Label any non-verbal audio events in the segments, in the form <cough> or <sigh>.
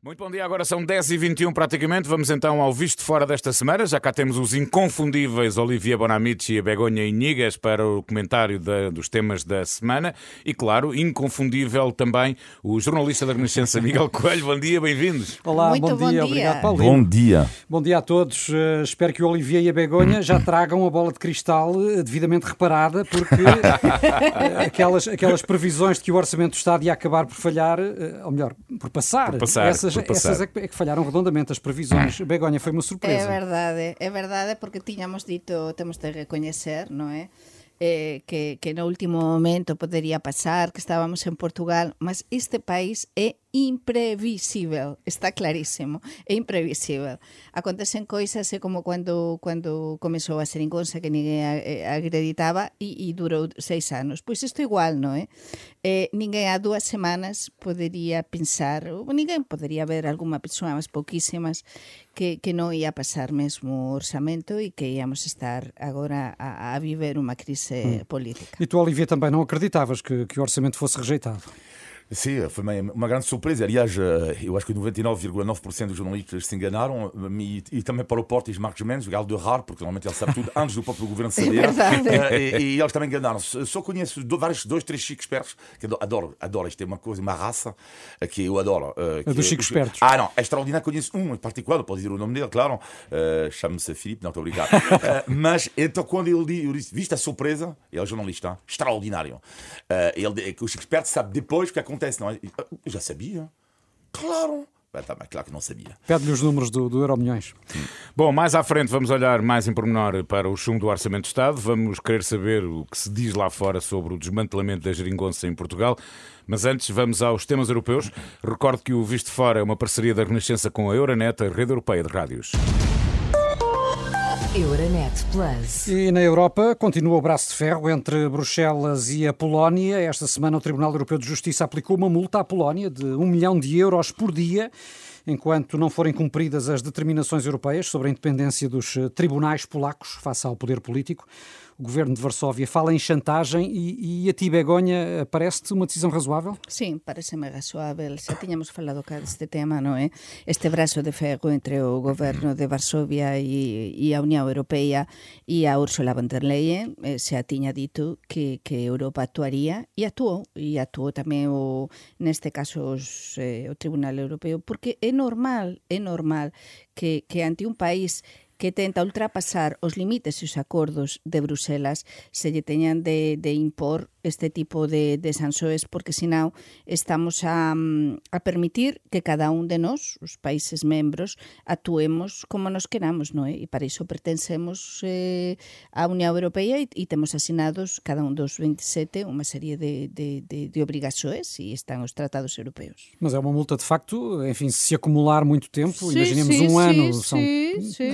Muito bom dia, agora são 10h21 praticamente. Vamos então ao visto fora desta semana. Já cá temos os inconfundíveis Olivia Bonamici e a Begonha Inigas para o comentário da, dos temas da semana. E claro, inconfundível também o jornalista da Renascença Miguel <laughs> Coelho. Bom dia, bem-vindos. Olá, Muito bom, bom dia, dia. obrigado Paulinho. Bom dia. Bom dia a todos. Uh, espero que o Olivier e a Begonha já <clears throat> tragam a bola de cristal uh, devidamente reparada, porque uh, aquelas, aquelas previsões de que o Orçamento do Estado ia acabar por falhar, uh, ou melhor, por passar, Por passar, essas, passar. essas é, que, é que falharam redondamente as previsões. Begonha, foi uma É surpresa. verdade, é verdade porque tiñamos dito, temos de recoñecer, non é? Eh, que, que no último momento podería pasar, que estábamos en Portugal, mas este país é imprevisível, está clarísimo, é imprevisível. Acontecen coisas é como cando, cando comezou a seringonza que ninguén a- eh, acreditaba e, e durou seis anos. Pois isto igual, non é? Eh, ninguén a dúas semanas podería pensar, ou ninguén podería ver algunha persoa, mas pouquísimas, que, que non ia pasar mesmo o orçamento e que íamos estar agora a, a viver unha crise política. E tu, Olivier, também não acreditavas que, que o Orçamento fosse rejeitado. Sim, foi uma, uma grande surpresa. Aliás, eh, eu acho que 99,9% dos jornalistas se enganaram e, e também para o Porto e Marcos Mendes, o galo de raro, porque normalmente ele sabe tudo antes do próprio governo <laughs> saber. verdade. <laughs> Eh, e, e eles também enganaram-se. Só conheço do- vários, dois, três chiques espertos que adoro, adoro. Isto é uma coisa, uma raça eh, que eu adoro. eh, A que- dos chicos espertos. Ah, não, é extraordinário. Conheço um em particular, pode dizer o nome dele, claro. Eh, Chama-se Filipe, não estou obrigado. <laughs> Eh, mas então, quando ele disse, eu disse, viste a surpresa? Ele é jornalista, hein? extraordinário. Eh, ele, que o chico esperto sabe depois o que acontece, não é? Eu já sabia. Claro. Bem, tá, mas claro que não sabia. Pede-lhe os números do, do Euro Milhões. Bom, mais à frente vamos olhar mais em pormenor para o chumbo do Orçamento do Estado. Vamos querer saber o que se diz lá fora sobre o desmantelamento da geringonça em Portugal. Mas antes vamos aos temas europeus. Recordo que o Visto Fora é uma parceria da Renascença com a Euronet, a rede europeia de rádios. Euronet Plus. E na Europa continua o braço de ferro entre Bruxelas e a Polónia. Esta semana o Tribunal Europeu de Justiça aplicou uma multa à Polónia de um milhão de euros por dia, enquanto não forem cumpridas as determinações europeias sobre a independência dos eh, tribunais polacos face ao poder político. O governo de Varsóvia fala em chantagem e, e a ti, Begonha, parece-te uma decisão razoável? Sim, pareceme razoável. Xa tiñamos falado cá deste tema, non é? Este brazo de ferro entre o goberno de Varsovia e, e a Unión Europea e a Ursula von der Leyen eh, xa tiña dito que, que Europa actuaría e actuou. E actuou tamén o, neste caso os, eh, o Tribunal Europeo porque é normal, é normal que, que ante un país que tenta ultrapasar os limites e os acordos de Bruselas se lle teñan de, de impor este tipo de, de porque senão estamos a, mm, a permitir que cada un de nós, os países membros, actuemos como nos queramos, non é? E para iso pertencemos eh, á Unión Europea e, e temos asinados cada un dos 27 unha serie de, de, de, de obrigações e están os tratados europeus. Mas é uma multa de facto, enfim, se acumular muito tempo, Sim, imaginemos sim, um sim, ano, são,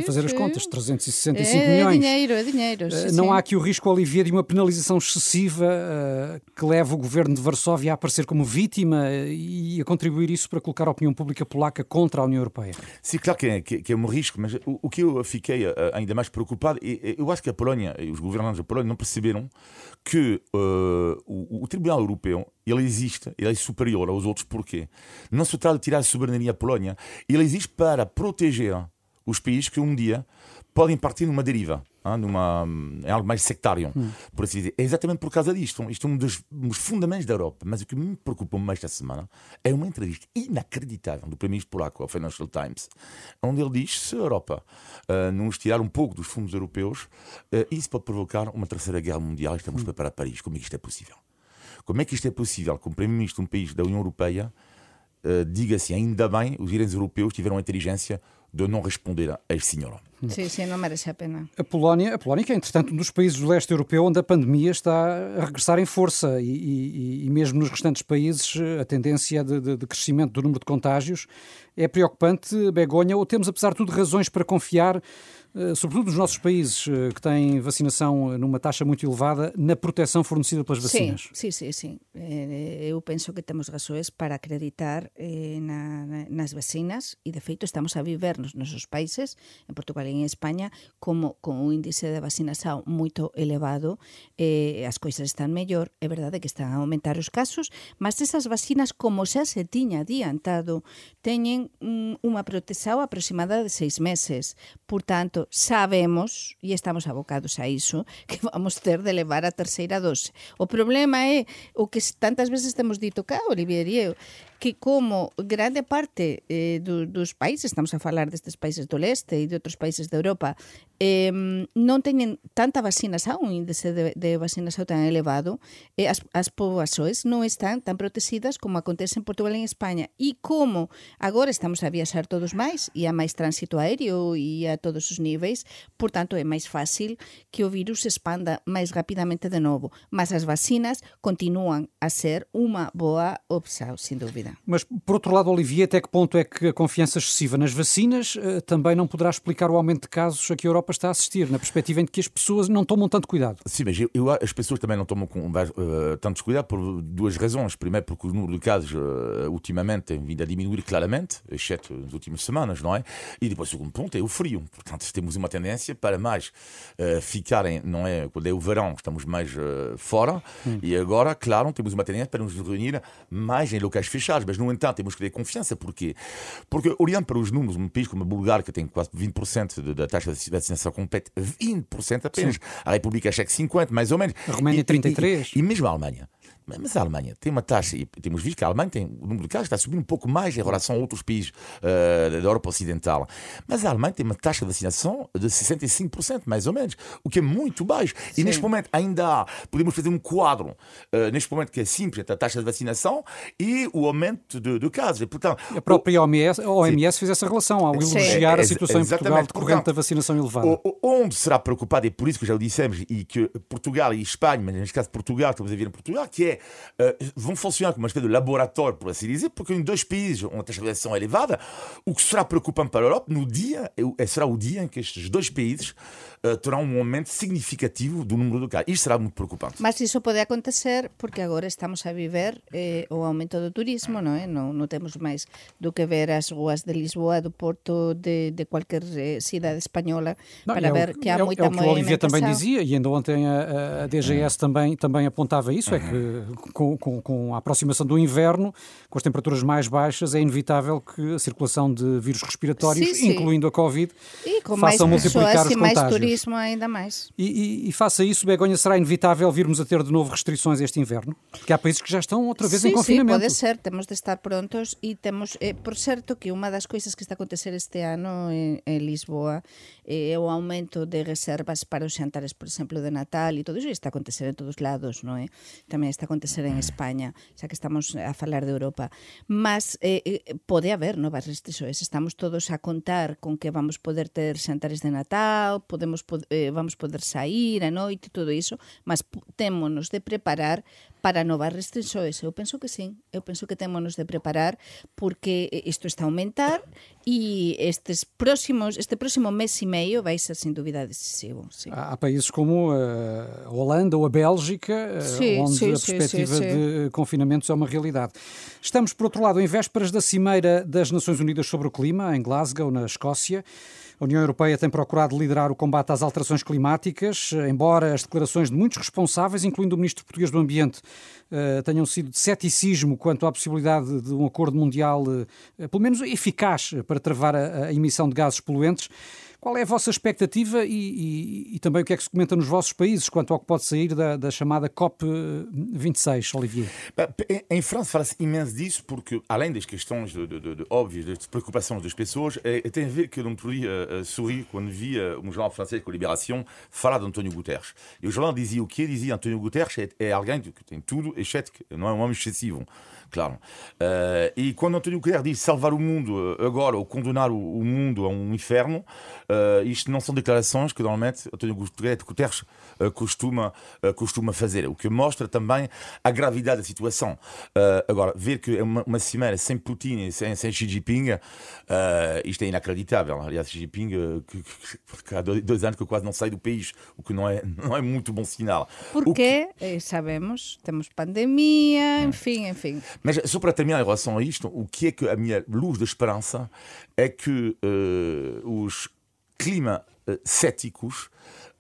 fazer as. Contas, 365 é milhões. dinheiro, é dinheiro. Eh, sim, Não sim. há aqui o risco, Olivier, de uma penalização excessiva eh, que leva o governo de Varsóvia a aparecer como vítima eh, e a contribuir isso para colocar a opinião pública polaca contra a União Europeia? Sim, claro que é, que, que é um risco, mas o, o que eu fiquei ainda mais preocupado, é, é- eu acho que a Polónia e os governantes da Polónia não perceberam que eh, o, o Tribunal Europeu ele existe, ele é superior aos outros, porquê? Não se trata de tirar a soberania à Polónia, ele existe para proteger os países que um dia podem partir numa deriva, hein, numa, é algo mais sectário, por assim dizer. É exatamente por causa disto. Isto é um dos, um dos fundamentos da Europa. Mas o que me preocupa mais esta semana é uma entrevista inacreditável do primeiro-ministro polaco ao Financial Times, onde ele diz se a Europa ah, não nos tirar um pouco dos fundos europeus, ah, isso pode provocar uma terceira guerra mundial. Estamos preparados para isto. Como é que isto é possível? Como é que isto é possível que um primeiro-ministro de um país da União Europeia eh, diga assim, ainda bem, os gerentes europeus tiveram a inteligência de não responder a este senhor. Sí, sí, non merece a pena. A Polónia, a Polónia, que é, entretanto, um dos países do leste europeu onde a pandemia está a regressar em força e, e- e mesmo nos restantes países eh, a tendência de, de- de crescimento do número de contágios é preocupante, Begonha, ou temos, apesar de tudo, razões para confiar sobretudo nos nossos países eh, que têm vacinação numa taxa muito elevada, na proteção fornecida pelas vacinas? Sim, sim, sim. sim. Eu penso que temos razões para acreditar na, nas vacinas e, de feito, estamos a viver nos nosos países, en Portugal e en España, como con un índice de vacinación moito elevado, eh, as coisas están mellor, é verdade que están a aumentar os casos, mas esas vacinas, como xa se tiña adiantado, mm, unha protección aproximada de seis meses. Por sabemos, e estamos abocados a iso, <laughs> que vamos ter de levar a terceira dose. O problema é o que tantas veces temos dito cá, Olivier e eu, que como grande parte eh, do, dos países, estamos a falar destes países do leste e de outros países da Europa, eh, non teñen tanta vacinación, un índice de, de vacinación tan elevado, eh, as, as poboações non están tan protegidas como acontece en Portugal e en España. E como agora estamos a viaxar todos máis, e a máis tránsito aéreo e a todos os níveis, por tanto é máis fácil que o virus se expanda máis rapidamente de novo. Mas as vacinas continúan a ser unha boa opción, sin dúvida. Mas, por outro lado, Olivier, até que ponto é que a confiança excessiva nas vacinas uh, também não poderá explicar o aumento de casos a que a Europa está a assistir, na perspectiva em que as pessoas não tomam tanto cuidado? Sim, mas eu, eu, as pessoas também não tomam uh, tanto cuidado por duas razões. Primeiro, porque o número de casos uh, ultimamente tem vindo a diminuir claramente, exceto nas últimas semanas, não é? E depois, o segundo ponto é o frio. Portanto, temos uma tendência para mais ficarem, não é? Quando é o verão, estamos mais fora. Hum. E agora, claro, temos uma tendência para nos reunir mais em locais fechados mas no entanto temos que ter confiança. Porquê? Porque olhando para os números, um país como a Bulgária, que tem quase 20% da taxa de vacinação completa, 20% apenas, Sim. a República Checa 50%, mais ou menos. A Roménia 33%. E, e, e mesmo a Alemanha. Mas a Alemanha tem uma taxa, e temos visto que a Alemanha tem, o número de casos está subindo um pouco mais em relação a outros países uh, da Europa Ocidental. Mas a Alemanha tem uma taxa de vacinação de 65%, mais ou menos, o que é muito baixo. Sim. E neste momento ainda há, podemos fazer um quadro, uh, neste momento que é simples, a taxa de vacinação e o aumento de, de casos. E, portanto, a própria OMS, a OMS fez essa relação ao elogiar a situação em Portugal decorrente da vacinação elevada. Onde será preocupado, e por isso que já o dissemos, e que Portugal e Espanha, mas neste caso Portugal, estamos a ver em Portugal, que é uh, vão funcionar como uma espécie de laboratório, por assim dizer, porque em dois países onde a taxa de vacinação é elevada, o que será preocupante para a Europa, no dia, será o dia em que estes dois países uh, terão um aumento significativo do número de casos. Isto será muito preocupante. Mas isso pode acontecer porque agora estamos a viver eh, o aumento do turismo, não é? Não, não temos mais do que ver as ruas de Lisboa, do Porto, de, de qualquer eh, cidade espanhola, não, para é ver o, que há é, muita É o que o Olivier também dizia, e ainda ontem a, a DGS também, também apontava isso, uhum. é que com, com, com, a aproximação do inverno, com as temperaturas mais baixas, é inevitável que a circulação de vírus respiratórios, sim, sim. incluindo a Covid, e com faça mais multiplicar pessoas, os e contágios. mais turismo ainda mais. E, e, e, faça isso, Begonha, será inevitável virmos a ter de novo restrições este inverno? Porque há países que já estão outra vez sim, em confinamento. Sim, pode ser, temos de estar prontos e temos, eh, por certo, que uma das coisas que está a acontecer este ano em, em Lisboa eh, o aumento de reservas para os xantares, por exemplo, de Natal e todo iso está a acontecer en todos lados, non é? Tamén está a acontecer en España, xa que estamos a falar de Europa. Mas eh, eh pode haber novas restrições, estamos todos a contar con que vamos poder ter xantares de Natal, podemos eh, vamos poder sair a noite, todo iso, mas témonos de preparar para novas restrições. Eu penso que sim, eu penso que témonos de preparar porque isto está a aumentar e estes próximos, este próximo mês e meio vai ser sem dúvida decisivo. Sim. Há países como a Holanda ou a Bélgica, sim, onde sim, a perspectiva de confinamentos é uma realidade. Estamos, por outro lado, em vésperas da Cimeira das Nações Unidas sobre o Clima, em Glasgow, na Escócia. A União Europeia tem procurado liderar o combate às alterações climáticas, embora as declarações de muitos responsáveis, incluindo o Ministro Português do Ambiente, eh, tenham sido de ceticismo quanto à possibilidade de um acordo mundial, eh, pelo menos eficaz, para travar a emissão de gases poluentes. Qual é a vossa expectativa e, e, e, também o que é que se comenta nos vossos países quanto ao que pode sair da, da chamada COP26, Olivier? Em França fala-se imenso disso porque, além das questões de, de, de, de óbvias, das preocupações das pessoas, é, tem a ver que eu não podia uh, sorrir quando via um jornal francês com Liberação falar de António Guterres. E o jornal dizia o quê? Dizia António Guterres é, é alguém que tem tudo, exceto que não é um homem excessivo claro. Uh, e quando António Guterres diz salvar o mundo agora ou condenar o, o mundo a um inferno, uh, isto não são declarações que normalmente António Guterres uh, costuma, costuma fazer, o que mostra também a gravidade da situação. agora, ver que é uma, uma cimeira sem Putin e sem, sem Xi Jinping, isto é inacreditável. Aliás, Xi Jinping, que, que, que há dois anos que quase não sai do país, o que não é, não é muito bom sinal. Porque, que... Eh, sabemos, temos pandemia, enfim, enfim. Mas só para terminar em relação a isto, o que é que a minha luz de esperança é que uh, os clima uh, céticos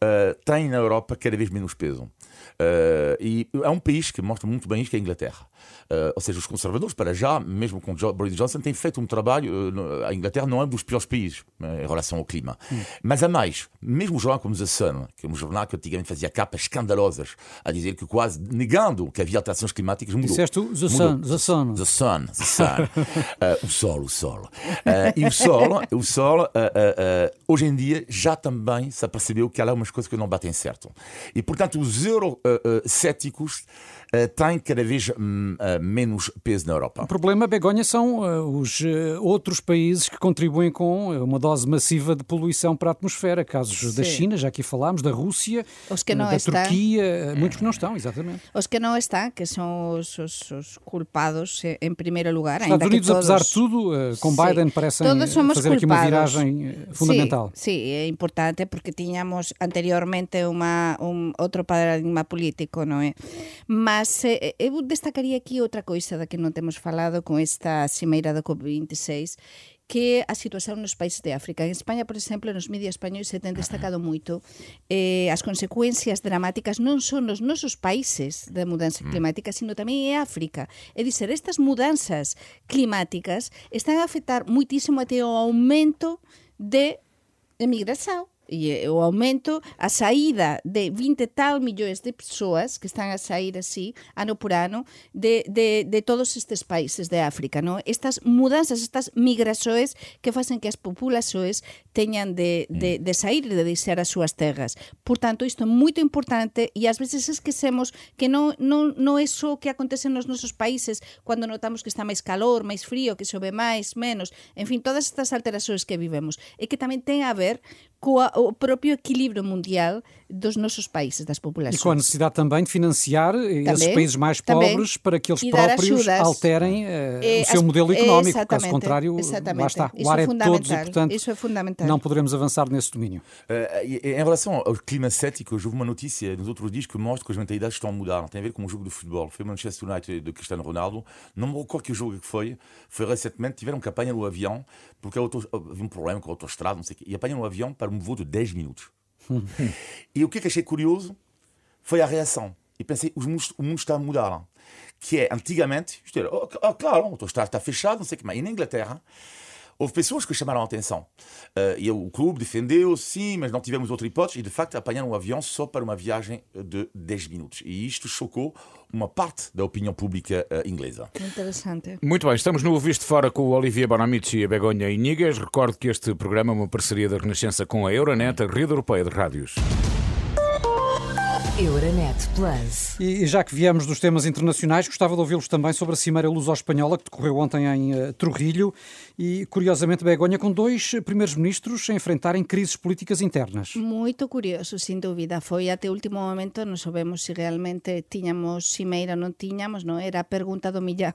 uh, têm na Europa cada vez menos peso. Uh, e há um país que mostra muito bem isto, que é a Inglaterra. Uh, ou seja, os conservadores, para já, mesmo com Boris Johnson, têm feito um trabalho. Uh, a Inglaterra não é um dos piores países em relação ao clima. Hum. Mas há mais. Mesmo jornal como The Sun, que é um jornal que antigamente fazia capas escandalosas, a dizer que quase negando que havia alterações climáticas, mudou. Disseste The Sun. The Sun. The Sun. The sun. <laughs> o Sol, o Sol. e o Sol, o sol hoje em dia, já também se apercebeu que há umas coisas que não batem certo. E, portanto, os euro uh, céticos uh, têm cada vez um, menos peso na Europa. O problema, Begonha, são os outros países que contribuem com uma dose massiva de poluição para a atmosfera. Casos Sim. da China, já aqui falámos, da Rússia, da está. Turquia, muitos que não estão, exatamente. Os que não estão, que são os, os, os culpados em primeiro lugar. Estados Unidos, todos... apesar de tudo, com Sim. Biden parecem fazer culpados. aqui uma viragem fundamental. Sim, sí, é importante porque tínhamos anteriormente uma, um, outro paradigma político, non é? Mas Mas eh, eh, eu destacaría aquí outra coisa da que non temos falado con esta cimeira do COP26, que a situación nos países de África. En España, por exemplo, nos medios españoles se ten destacado moito eh, as consecuencias dramáticas non son nos nosos países da mudanza mm. climática, sino tamén é África. É dizer, estas mudanzas climáticas están a afectar muitísimo até o aumento de emigração e o aumento, a saída de 20 tal millóns de persoas que están a sair así, ano por ano, de, de, de todos estes países de África. No? Estas mudanzas, estas migrações que facen que as populações teñan de, de, de sair de deixar as súas terras. Por tanto, isto é moito importante e ás veces esquecemos que non, non, non é só o que acontece nos nosos países cando notamos que está máis calor, máis frío, que chove máis, menos, en fin, todas estas alterações que vivemos. É que tamén ten a ver coa o próprio equilíbrio mundial dos nossos países, das populações. E com a necessidade também de financiar também, esses países mais pobres para que eles próprios alterem uh, é, o seu modelo económico, caso contrário, lá está, o ar é, é de todos e, portanto, Isso é fundamental. não poderemos avançar nesse domínio. Uh, em relação ao clima cético, houve uma notícia nos outros dias que mostra que as mentalidades estão a mudar. Tem a ver com um jogo de futebol. Foi o Manchester United de Cristiano Ronaldo. Não me recordo que jogo que foi. Foi recentemente, tiveram campanha no avião, porque havia um problema com a autostrada, não sei o quê, e apanham no avião para um voo de 10 minutos. e o que, é que achei curioso foi a reação. E pensei, o mundo, o mundo está a mudar. Que é, antigamente, isto era, oh, oh, claro, a autostrada está fechada, não sei o que mais. E na Inglaterra, houve pessoas que chamaram a atenção. Uh, e o clube defendeu, sim, mas não tivemos outra hipótese. E de facto apanharam um avião só para uma viagem de 10 minutos. E isto chocou uma parte da opinião pública uh, inglesa. Interessante. Muito bem, estamos no Visto Fora com o Olivier Bonamici e a Begonha Inigas. Recordo que este programa é uma parceria da Renascença com a Euronet, a rede europeia de rádios. Euronet Plus. E já que viemos dos temas internacionais, gostava de ouvi-los também sobre a Cimeira Luso-Espanhola que decorreu ontem em uh, Trujillo e, curiosamente, Begonha, com dois primeiros ministros a enfrentarem crises políticas internas. Muito curioso, sem dúvida. Foi até o último momento, não sabemos se realmente tínhamos Cimeira ou não tínhamos, não? Era a pergunta do millão.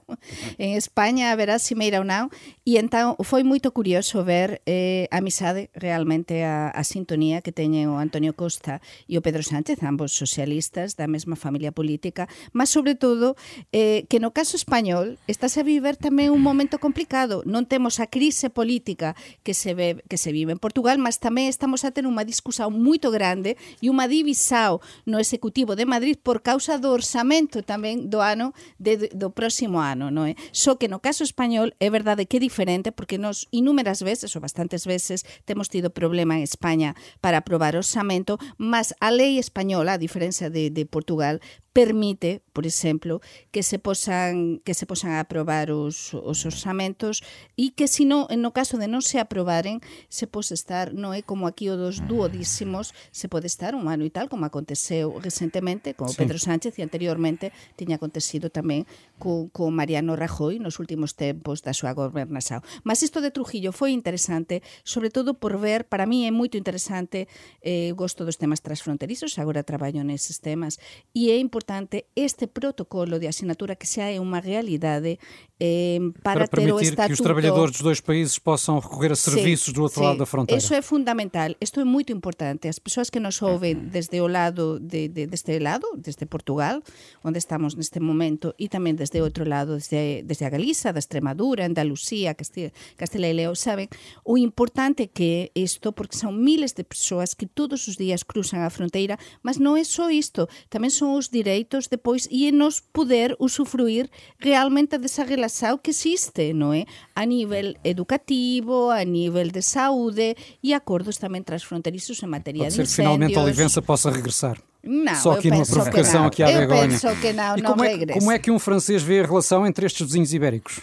em Espanha haverá Cimeira ou não? E então foi muito curioso ver eh, a amizade, realmente a, a sintonia que teñen o Antonio Costa e o Pedro Sánchez, ambos socialistas da mesma familia política, mas sobre todo eh, que no caso español estás a viver tamén un momento complicado. Non temos a crise política que se, ve, que se vive en Portugal, mas tamén estamos a ter unha discusión moito grande e unha divisao no Executivo de Madrid por causa do orçamento tamén do ano de, do próximo ano. Non é? Só que no caso español é verdade que é diferente porque nos inúmeras veces ou bastantes veces temos tido problema en España para aprobar orçamento, mas a lei española, a diferenza de, de Portugal, permite, por exemplo, que se posan que se posan a aprobar os, os orzamentos e que se no, no caso de non se aprobaren, se pode estar, non é como aquí o dos duodísimos, se pode estar un ano e tal, como aconteceu recentemente con sí. Pedro Sánchez e anteriormente tiña acontecido tamén co, co Mariano Rajoy nos últimos tempos da súa gobernação. Mas isto de Trujillo foi interesante, sobre todo por ver, para mí é moito interesante, eh, gosto dos temas transfronterizos, agora traballo neses temas, e é importante importante este protocolo de assinatura que xa é unha realidade eh, para, para ter o estatuto... que os trabalhadores dos dois países possam recorrer a serviços do outro lado da fronteira. Isso é fundamental, isto é muito importante. As persoas que nos ouvem desde o lado de, de, deste lado, desde Portugal, onde estamos neste momento, e tamén desde outro lado, desde, desde a Galiza, da Extremadura, Andalucía, Castilla, Castilla e León, saben o importante que é isto, porque son miles de persoas que todos os días cruzan a fronteira, mas non é só isto, tamén son os direitos direitos depois e nos poder usufruir realmente desa relação que existe, non é? A nível educativo, a nível de saúde e acordos tamén transfronterizos en materia Pode de ser incendios. que finalmente a Olivença possa regressar. Não, Só aqui numa provocação aqui à eu vergonha. penso que não, e não como é, regressa. como é que um francês vê a relação entre estes vizinhos ibéricos?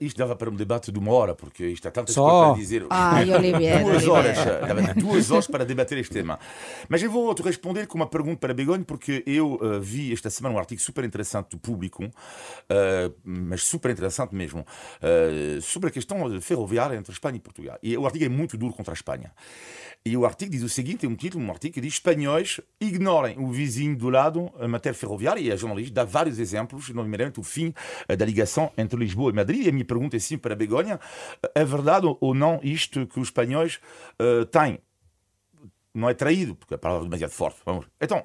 Isto dava para um debate de uma hora, porque isto há tantas Só. coisas para dizer. Ai, Olivier, <laughs> duas Olivier. horas, dava <laughs> duas horas para debater este tema. Mas eu vou te responder com uma pergunta para Begonha, porque eu uh, vi esta semana um artigo super interessante do público, uh, mas super interessante mesmo, uh, sobre a questão ferroviária entre Espanha e Portugal. E o artigo é muito duro contra a Espanha. E o artigo diz o seguinte: é um título, um artigo que diz: espanhóis ignorem o vizinho do lado em matéria ferroviária. E a jornalista dá vários exemplos, nomeadamente o fim da ligação entre Lisboa e Madrid. E a minha pergunta é sim para Begonha: é verdade ou não isto que os espanhóis uh, têm? Não é traído, porque a palavra é demasiado forte. Vamos. Então,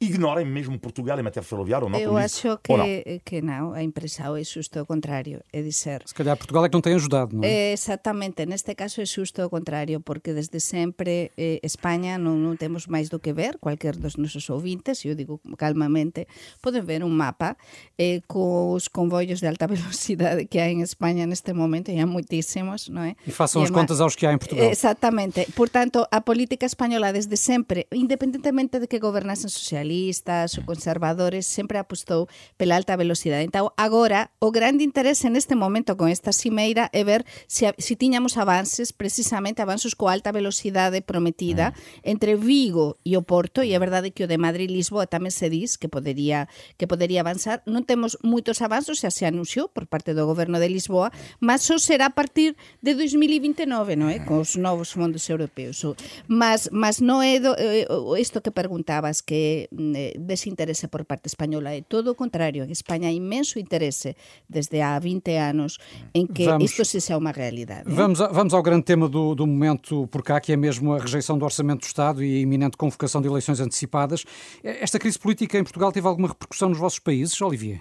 ignorem mesmo Portugal em matéria ferroviária ou não? Eu acho que não? que não, a impressão é justo o contrário, é dizer... Se calhar Portugal é que não tem ajudado, não é? Exatamente, neste caso é justo o contrário, porque desde sempre eh, España non, non temos máis do que ver, cualquier dos nosos ouvintes, eu digo calmamente, poden ver un mapa eh, cos convoios de alta <laughs> velocidade que hai en España neste momento, e há moitísimos, non é? E façam E as é contas aos que há em Portugal. Exactamente. Por tanto, a política desde sempre, independentemente de que gobernasen socialistas ou conservadores, sempre apostou pela alta velocidade. Então, agora, o grande interese neste momento con esta cimeira é ver se, se tiñamos avances, precisamente avances coa alta velocidade prometida entre Vigo e o Porto, e é verdade que o de Madrid-Lisboa tamén se dis que podería que podería avanzar. Non temos moitos avanzos, xa se anunciou por parte do goberno de Lisboa, mas só será a partir de 2029, non é? Con os novos fondos europeos. Mas, mas non é do, eh, isto que preguntabas que eh, desinterese por parte española é todo o contrario. En España hai imenso interese desde há 20 anos en que Vamos- isto se seja unha realidade. Vamos, a- vamos ao grande tema do, do momento por cá, que é mesmo a rejeição do Orçamento do Estado e a iminente convocação de eleições antecipadas. Esta crise política em Portugal teve alguma repercussão nos vossos países, Olivier?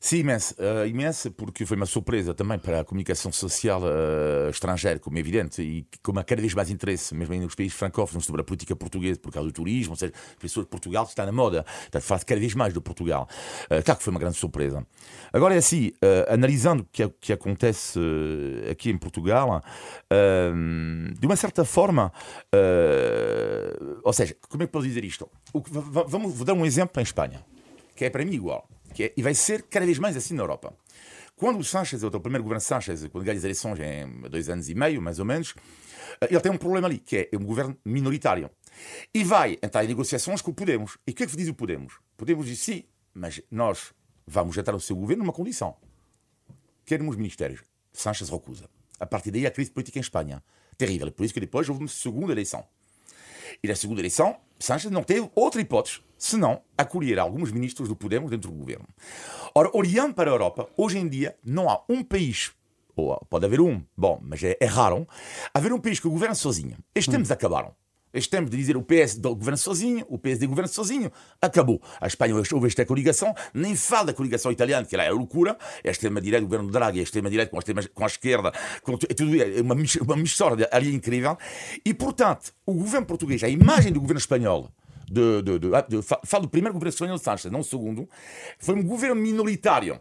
Sim, imensa, uh, imensa, porque foi uma surpresa também para a comunicação social uh, estrangeira, como é evidente, e como há cada vez mais interesse, mesmo nos países francófonos, sobre a política portuguesa, por causa do turismo, ou seja, as pessoas de Portugal está na moda, está faz cada vez mais do Portugal. Uh, claro que foi uma grande surpresa. Agora é assim, uh, analisando o que, é- que acontece aqui em Portugal, de uma certa forma, ou seja, como é que posso dizer isto? Que- va- va- vamos, vou dar um exemplo em Espanha, que é para mim igual é, e vai ser cada vez mais assim na Europa. Quando o Sanchez, o primeiro governo Sanchez, quando ganha as eleições em dois anos e meio, mais ou menos, eh, ele tem um problema ali, que é um governo minoritário. E vai entrar em negociações com o Podemos. E o que é que diz o Podemos? Podemos diz sim, mas nós vamos entrar no seu governo numa condição. Queremos ministérios. Sanchez recusa. A partir daí, a crise política em Espanha. Terrível. Por isso que depois houve uma segunda eleição. E na segunda eleição, Sanchez não teve outra hipótese senão acolher alguns ministros do Podemos dentro do governo. Ora, olhando para a Europa, hoje em dia não há um país, ou pode haver um, bom, mas é, é raro, haver um país que governa sozinho. Estes tempos acabaram. Estes tempos de dizer o PS do governo sozinho, o PSD governa sozinho, acabou. A Espanha houve esta coligação, nem fala da coligação italiana, que lá é a loucura, é a extrema-direita, o governo Draghi, a extrema-direita com com a esquerda, com, é tudo é uma, mis- uma mistura ali incrível. E, portanto, o governo português, a imagem do governo espanhol, de, de, de, de, fa- falo do primeiro governo de Sánchez, não o segundo, foi um governo minoritário,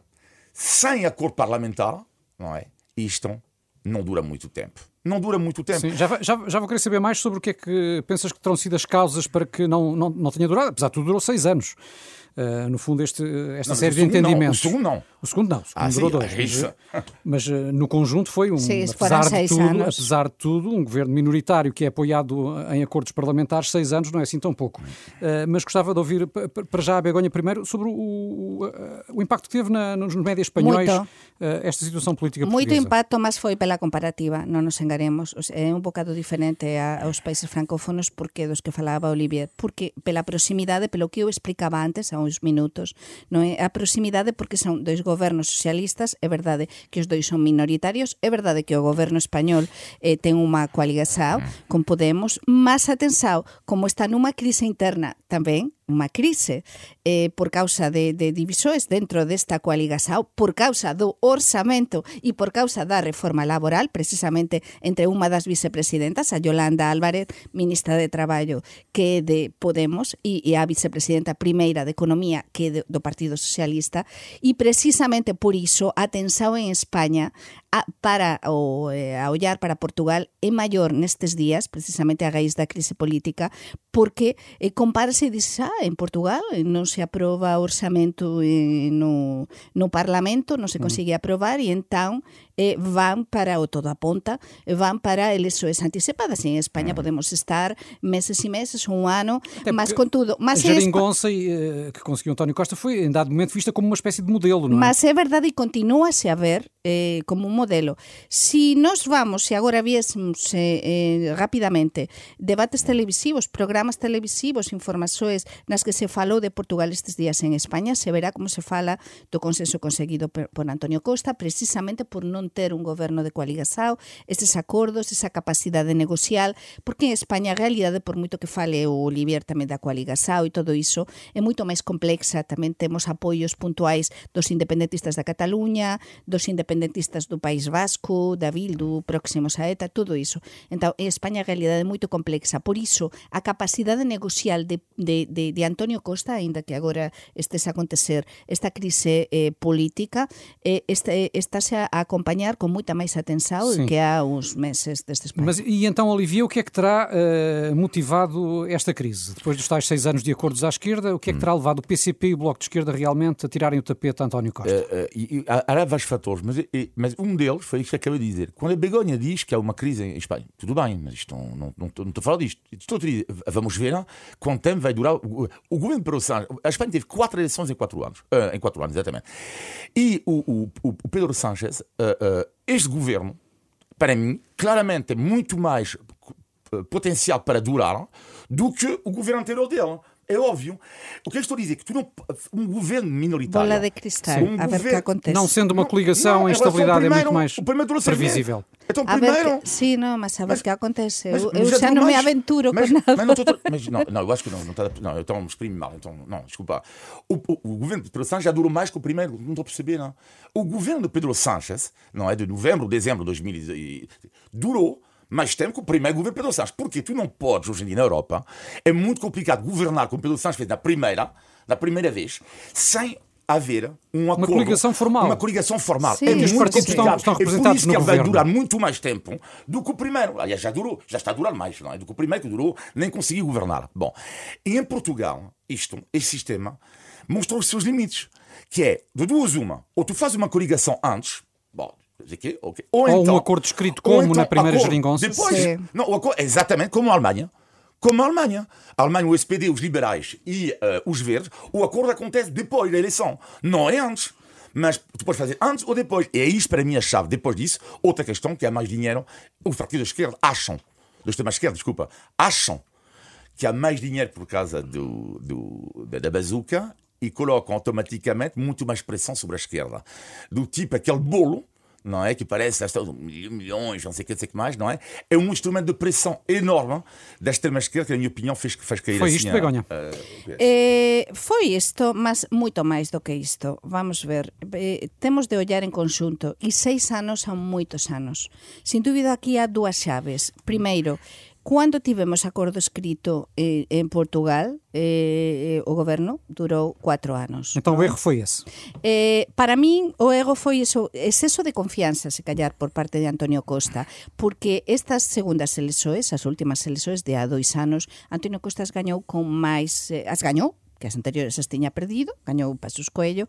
sem acordo parlamentar, não é? Isto não dura muito tempo. não dura muito tempo. Sim, já, já, já vou querer saber mais sobre o que é que pensas que terão sido as causas para que não, não, não tenha durado, apesar de tudo durou seis anos. Uh, no fundo, este, esta não, série de entendimentos. Não, o segundo não. O segundo não, o segundo ah, durou sim, dois. É isso. Mas, mas uh, no conjunto foi um, sim, apesar, de tudo, anos. apesar de tudo, um governo minoritário que é apoiado em acordos parlamentares, seis anos não é assim tão pouco. Uh, mas gostava de ouvir para já a Begonha primeiro sobre o, o, o impacto que teve na, nos médias espanhóis esta situação política portuguesa. Muito impacto, mas foi pela comparativa, não nos enganemos. É um bocado diferente aos países francófonos porque dos que falava Olivier, porque pela proximidade, pelo que eu explicaba antes, há uns minutos, non é? A proximidade porque son dois gobernos socialistas, é verdade que os dois son minoritarios, é verdade que o goberno español eh, ten unha coaligação con Podemos, mas atenção, como está nunha crise interna tamén, unha crise eh, por causa de, de divisores dentro desta coaligação, por causa do orçamento e por causa da reforma laboral, precisamente entre unha das vicepresidentas, a Yolanda Álvarez, ministra de Traballo, que é de Podemos, e, e a vicepresidenta primeira de Economía, que é de, do Partido Socialista, e precisamente por iso a tensão en España a, para o, eh, a ollar para Portugal é maior nestes días, precisamente a raíz da crise política, porque eh, compárase e dice, ah, en Portugal non se aproba orçamento eh, no, no Parlamento, non se consigue aprobar e entón eh, van para o todo aponta, van para eleições antecipadas. En España podemos estar meses e meses, um ano, Até mas contudo... Mas a geringonça eh, que conseguiu António Costa foi, em dado momento, vista como uma espécie de modelo, não é? Mas é verdade e continua-se a ver eh, como un modelo. Si nos vamos, se agora viésemos eh, eh, rapidamente debates televisivos, programas televisivos, informações nas que se falou de Portugal estes días en España, se verá como se fala do consenso conseguido por, por Antonio Costa, precisamente por non ter un goberno de coaligação, estes acordos, esa capacidade negocial, porque en España a realidade, por moito que fale o Olivier tamén da coaligação e todo iso, é moito máis complexa. Tamén temos apoios puntuais dos independentistas da Cataluña, dos independentistas do País Vasco, da Bildu, próximos a ETA, todo iso. Entón, en España a realidade é moito complexa. Por iso, a capacidade negocial de, de, de, de Antonio Costa, aínda que agora estes a acontecer esta crise eh, política, eh, este, estáse a acompañar acompanhar com muita mais atenção Sim. que há uns meses destes Mas e então, Olivia, o que é que terá uh, motivado esta crise? Depois dos tais seis anos de acordos à esquerda, o que é que hum. terá levado o PCP e o Bloco de Esquerda realmente a tirarem o tapete a António Costa? Uh, uh, há, há vários fatores, mas, mas, um deles foi isto que acabei de dizer. Quando a Begonha diz que há uma crise em Espanha, tudo bem, mas isto não, não, não, não estou a falar disto. Estou a dizer, vamos ver não? quanto tempo vai durar. O, governo Pedro Sánchez, a Espanha teve quatro eleições em quatro anos. em quatro anos, exatamente. E o, o, o Pedro Sánchez este governo, para mim, claramente é muito mais potencial para durar do que o governo anterior dele. É óbvio. O que eu estou a dizer é que tu não, um governo minoritário. Bola de cristal, um a ver o que acontece. Não sendo uma coligação, não, a instabilidade é muito mais previsível. Então, primeiro... Que, sim, não, mas sabe o que acontece? Mas, eu, eu já não mais, me aventuro mas, com nada. Mas não, tô, mas não, não, eu acho que não, não está. Não, então me exprime mal. Então, não, desculpa. O, o, o governo de Pedro Sánchez já durou mais que o primeiro. Não estou a perceber, não. O governo de Pedro Sánchez, não é de novembro, dezembro de 2000, durou mais tempo que o primeiro governo Pedro Sánchez. Porque tu não podes, hoje em dia na Europa, é muito complicado governar como Pedro Sánchez fez na primeira, na primeira vez, sem haver um acordo. Uma coligação formal. Uma coligação formal. Sim. É muito complicado. Estão, estão é por isso que vai durar muito mais tempo do que o primeiro. Aliás, já durou, já está a durar mais, não é? Do que o primeiro que durou, nem conseguiu governar. Bom, e em Portugal, isto, este sistema, mostrou os seus limites. Que é, de duas uma, ou tu fazes uma coligação antes, bom, Okay, okay. Ou, ou então, um acordo escrito como então, na primeira geringonça. Depois, não, acordo, exatamente como a Alemanha. Como a Alemanha. A Alemanha, o SPD, os liberais e uh, os verdes, o acordo acontece depois da eleição, não é antes. Mas tu podes fazer antes ou depois. E é isto para mim a chave. Depois disso, outra questão que há mais dinheiro. Os partidos da esquerda acham, dos temas esquerda, desculpa, acham que há mais dinheiro por causa do, do, da bazuca e colocam automaticamente muito mais pressão sobre a esquerda. Do tipo aquele bolo não é? Que parece hasta milhões, não sei o que, não sei que mais, não é? É um instrumento de pressão enorme da extrema-esquerda que, na minha opinião, fez, fez cair Foi assim isto, Begonha? Uh, eh, foi isto, mas moito máis do que isto. Vamos ver. Eh, temos de ollar en conxunto. E seis anos son moitos anos. Sin dúbida, aquí há dúas chaves. Primeiro, Cando tivemos acordo escrito eh, en Portugal, eh, o goberno durou cuatro anos. Então o erro foi esse. Eh, para min o erro foi eso, exceso de confianza se callar por parte de Antonio Costa porque estas segundas elexoes, as últimas elexoes de há dois anos Antonio Costas gañou con máis eh, as gañou que as anteriores as tiña perdido, gañou Pasos Coello,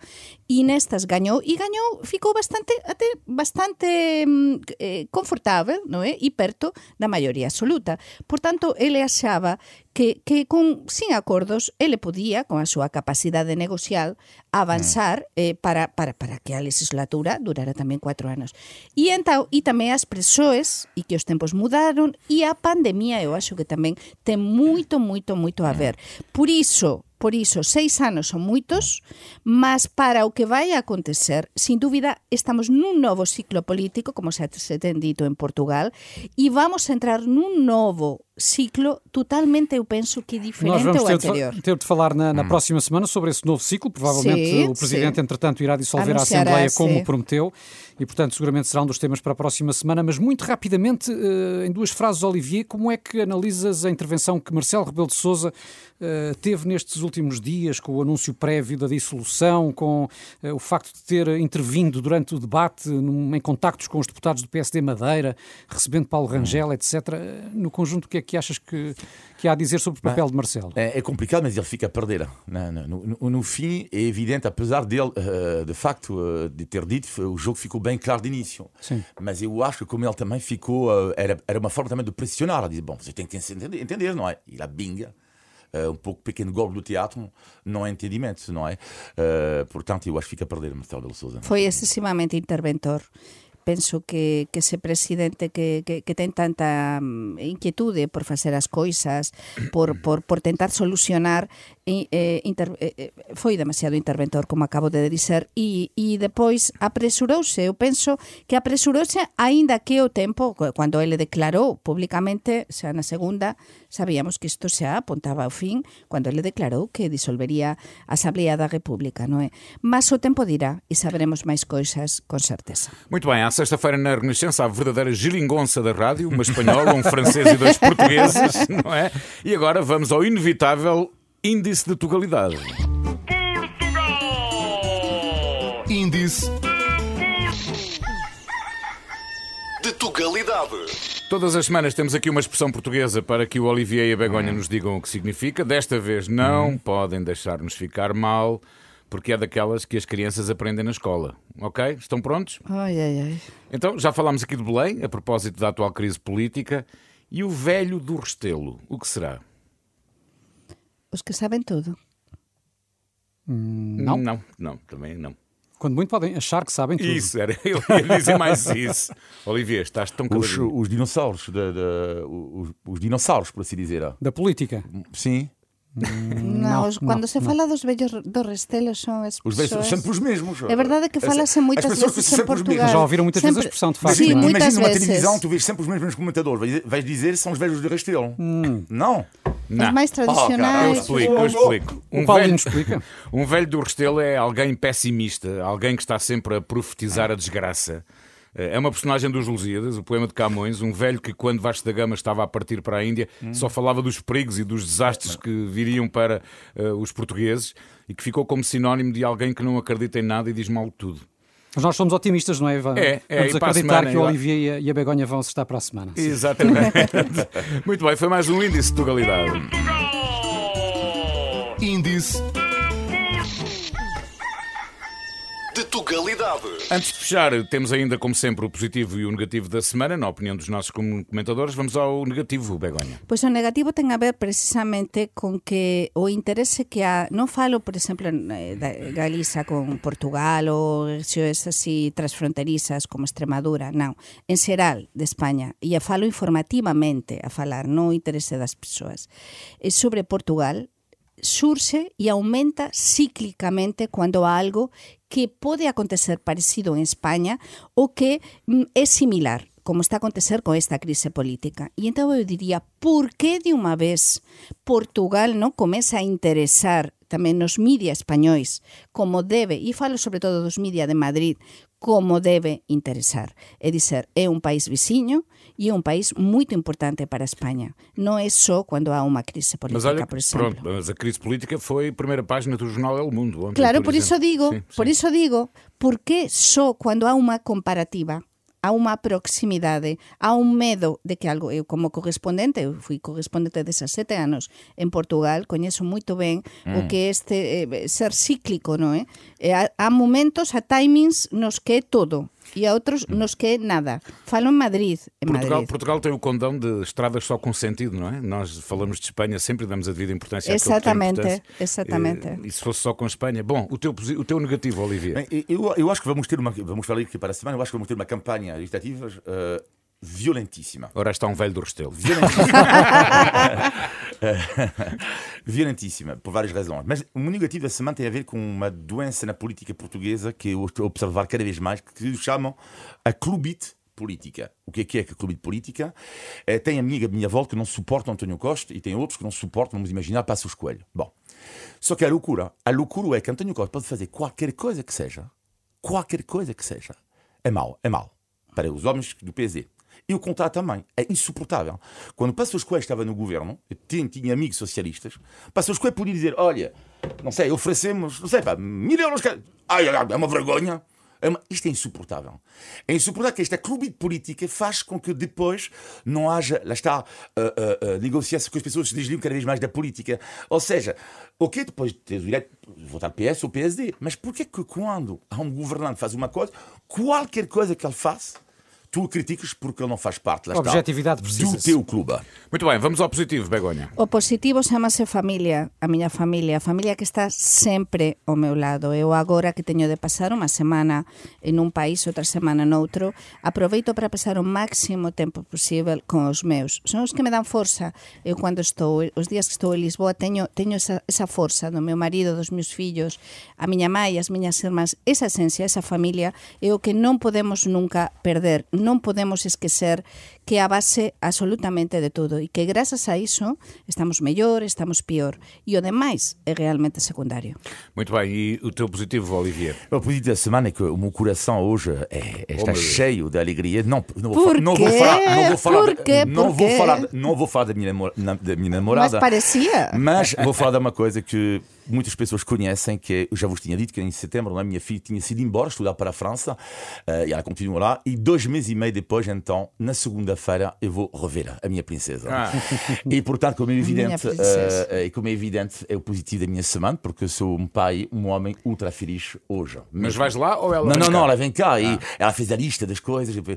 e nestas gañou, e gañou, ficou bastante até bastante mm, eh, confortável, non é? E perto da maioría absoluta. Por tanto, ele achaba que, que con sin acordos ele podía, con a súa capacidade negocial, avanzar eh, para, para, para que a legislatura durara tamén cuatro anos. E, entao, e tamén as persoas, e que os tempos mudaron, e a pandemia, eu acho que tamén ten moito, moito, moito a ver. Por iso, Por iso, seis anos son moitos, mas para o que vai acontecer, sin dúbida, estamos nun novo ciclo político, como se, se ten dito en Portugal, e vamos entrar nun novo ciclo totalmente, penso que diferente Nós vamos ao ter anterior. de, ter de falar na, na próxima semana sobre esse novo ciclo. Provavelmente Sim, o Presidente, sim. entretanto, irá dissolver a Assembleia como sim. prometeu e, portanto, seguramente será um dos temas para a próxima semana. Mas muito rapidamente, eh, em duas frases, Olivier, como é que analisas a intervenção que Marcelo Rebelo de Sousa eh, teve nestes últimos dias, com o anúncio prévio da dissolução, com eh, o facto de ter intervindo durante o debate num- em contactos com os deputados do PSD Madeira, recebendo Paulo Rangel, etc. Eh, No conjunto, o que é que achas que, que há a dizer sobre o papel de Marcelo? É, é complicado, mas ele fica a perder. No, no- no fim, é evidente, apesar dele, eh, de facto, eh, de ter dito, o jogo ficou bem claro de início. Sim. Mas eu acho que, como ele também ficou, eh, era, era uma forma também de pressionar. Ele diz: Bom, você tem que entender, entender não é? E lá binga. eh, um pouco pequeno golpe do teatro, não é entendimento, não é? Eh, portanto, eu acho que fica a perder Marcelo de Souza. foi excesivamente interventor. Penso que, que ese presidente que, que, que ten tanta mm, inquietude por facer as coisas, por, por, por tentar solucionar, eh, inter, eh, eh, foi demasiado interventor, como acabo de dizer, e, e depois apresurouse. Eu penso que apresurouse, aínda que o tempo, cando ele declarou públicamente, xa na segunda, sabíamos que isto xa apuntaba ao fin, cando ele declarou que disolvería a Asamblea da República, non é? Mas o tempo dirá e saberemos máis coisas con certeza. Muito bem, sexta-feira na Renascença, a verdadeira giringonça da rádio, uma espanhola, um francês e dois portugueses, <laughs> não é? E agora vamos ao inevitável índice de tugalidade. Índice de Tugalidade. Todas as semanas temos aqui uma expressão portuguesa para que o Olivier e a Begonha nos digam o que significa. Desta vez não podem deixar-nos ficar mal, porque é daquelas que as crianças aprendem na escola. Ok? Estão prontos? Ai, ai, ai. Então, já falámos aqui de Belém, a propósito da atual crise política. E o velho do Restelo, o que será? Os que sabem tudo. Não? Não, não, também não. Quando muito podem achar que sabem tudo. Isso, era, eu ia dizer mais isso. <laughs> Olivier, estás tão Os, caladinho. os dinossauros, de- de- os, os dinossauros, por assim dizer. Da política. Sim. Não, os- não, cando se fala dos vellos do Restelo son as Os velhos são persoas... sempre os mesmos. É verdade que As- fala-se as muitas pessoas vezes são em sempre os mesmos. Portugal. Já ouviram muitas vezes a Sempre- expressão, de facto, Sim, não é? muitas Imagina uma vezes. televisão, tu vês sempre os mesmos comentadores. Vais- dizer são os velhos de Restelo. Não. Os mais Eu tradicionais. explico, eu explico. O Paulinho explica. um velho do Restelo é alguém pessimista, alguém que está sempre a profetizar a desgraça. É uma personagem dos Lusíadas, o poema de Camões, um velho que, quando Vasco da Gama estava a partir para a Índia, só falava dos perigos e dos desastres que viriam para eh, os portugueses e que ficou como sinónimo de alguém que não acredita em nada e diz mal de tudo. Mas nós somos otimistas, não é? Va- É, é, Vamos e para a acreditar semana, que o eu- Olivier e a- e a Begonha vão se estar para a semana. Sim. Exatamente. <laughs> Muito bem, foi mais um índice de tugalidade. Índice de Tugalidade. Antes de fechar, temos ainda, como sempre, o positivo e o negativo da semana, na opinião dos nossos com- comentadores. Vamos ao negativo, Begonha. Pois o negativo ten a ver precisamente con que o interese que há, non falo, por exemplo, eh, da Galiza con Portugal ou rexións así transfronterizas como Extremadura, non, en xeral de España, e a falo informativamente a falar, non o interese das persoas. E sobre Portugal, surxe e aumenta cíclicamente cando há algo que pode acontecer parecido en España ou que mm, é similar como está a acontecer con esta crise política. E entón eu diría, por que de unha vez Portugal non comeza a interesar tamén nos media españois como debe, e falo sobre todo dos media de Madrid, como debe interesar. É dizer, é un país vizinho e é un país moito importante para a España. Non é só quando há unha crise Mas política, olha, por exemplo. pronto, mas a crise política foi a primeira página do jornal El Mundo. Ontem, Claro, por iso exemplo. digo, Sim, por sim. iso digo, por que só cando há unha comparativa há unha proximidade, há un medo de que algo, eu como correspondente, eu fui correspondente 17 anos en Portugal, coñezo moito ben o Mm. que é este eh, ser cíclico, non é? E há, há momentos, há timings nos que é todo e há outros nos que é nada. Falo en Madrid, en Portugal, Madrid. Portugal tem o condão de estradas só com sentido, não é? Nós falamos de Espanha sempre e damos a devida importância tem Exatamente, importância. exatamente. Eh, E se fosse só com Espanha? Bom, o teu, o teu negativo, Olivia. Bem, eu, eu acho que vamos ter uma. Vamos falar aqui para a semana. Eu acho que vamos ter uma campanha legislativa eh, violentíssima. Ora está um velho do Restelo. violentíssima, <laughs> <laughs> <laughs> por várias razões. Mas o negativo da semana tem a ver com uma doença na política portuguesa que eu estou a observar cada vez mais, que chamam a clubite política. O que é que é a clubite política? Eh, tem amiga minha volta que não suportam António Costa e tem outros que não suportam, vamos imaginar, Passos Coelho. Bom, só que a loucura, a loucura é que António Costa pode fazer qualquer coisa que seja, qualquer coisa que seja, é mau, é mau para os homens do PSD. E o contrário também. É insuportável. Quando Passos Coelho estava no governo, tinha, tinha amigos socialistas, Passos Coelho podia dizer, olha, não sei, oferecemos, não sei, pá, mil euros. cada-" Ai, ai, ai, é uma vergonha. É uma- Isto é insuportável. É insuportável que esta clube de política faz com que depois não haja, lá está, uh, uh, uh, negociação, que as pessoas se desligam cada vez mais da política. Ou seja, ok, depois tens o direito de votar PS ou PSD, mas porquê que quando há um governante que faz uma coisa, qualquer coisa que ele faça, tu o criticas porque ele não faz parte, lá está, Objetividade do precisa-se. teu clube. Muito bem, vamos ao positivo, Begonha. O positivo chamase familia, a miña familia, a familia que está sempre ao meu lado. Eu agora que teño de pasar unha semana en un país, outra semana noutro, aproveito para pasar o máximo tempo posible con os meus. Son os que me dan forza. Eu cando estou, os días que estou en Lisboa, teño, teño esa, esa forza do meu marido, dos meus fillos, a miña mãe, as miñas irmás, esa esencia, esa familia, é o que non podemos nunca perder. Non podemos esquecer que é a base absolutamente de todo e que grazas a iso estamos mellor, estamos pior e o demais é realmente secundario. Muito bem, e o teu positivo, Olivia? O positivo da semana é que o meu coração hoje é, está Oh, meu Deus. cheio de alegria. Não, não, vou, não vou falar, não vou falar, Por quê? não Por vou quê? falar, não vou falar da minha, namor- da minha namorada. Mas parecia. Mas vou falar de uma coisa que muitas pessoas conhecem, que é- eu já vos tinha dito que em setembro a minha filha tinha sido embora estudar para a França eh, e ela continua lá. E dois meses e meio depois, então, na segunda-feira, eu vou rever a minha princesa. Ah. <laughs> E portanto, como é evidente, eh, e como é evidente, é o positivo da minha semana, porque eu sou um pai, um homem ultra feliz hoje. Mas vais lá ou ela Não, vem não, cá? não, ela vem cá e ela fez a lista das coisas. filho,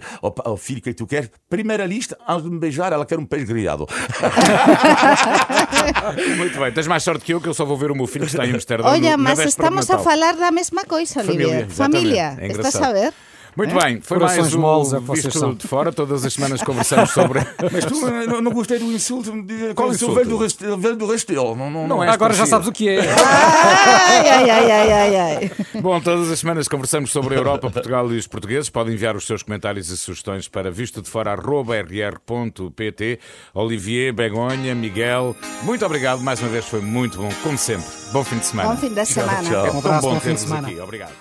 o que é que tu queres? Primeira lista, antes de me beijar, ela quer um peixe grelhado. <laughs> Muito bem, tens mais sorte que eu, que eu só vou ver o meu filho que está em Amsterdão. Olha, mas estamos a falar da mesma coisa, Família, Olivier. exatamente. Família, É estás a ver? Muito bem, foi Corações mais um moles é que vocês visto são. de fora. Todas as semanas conversamos sobre. <laughs> Mas tu não, não gostei do insulto, Qual sou insulto? velho do Restelo. Velho do Restelo. Não, não, Não é. Agora já sabes o que é. <laughs> Ai, ai, ai, ai, ai, ai. Bom, todas as semanas conversamos sobre a Europa, Portugal e os portugueses. Podem enviar os seus comentários e sugestões para visto de fora@rr.pt. Olivier, Begonha, Miguel, muito obrigado mais uma vez, foi muito bom, como sempre. Bom fim de semana. Bom fim da semana. tchau. É Um tão abraço, bom bom fim de ter-vos semana. aqui. Obrigado.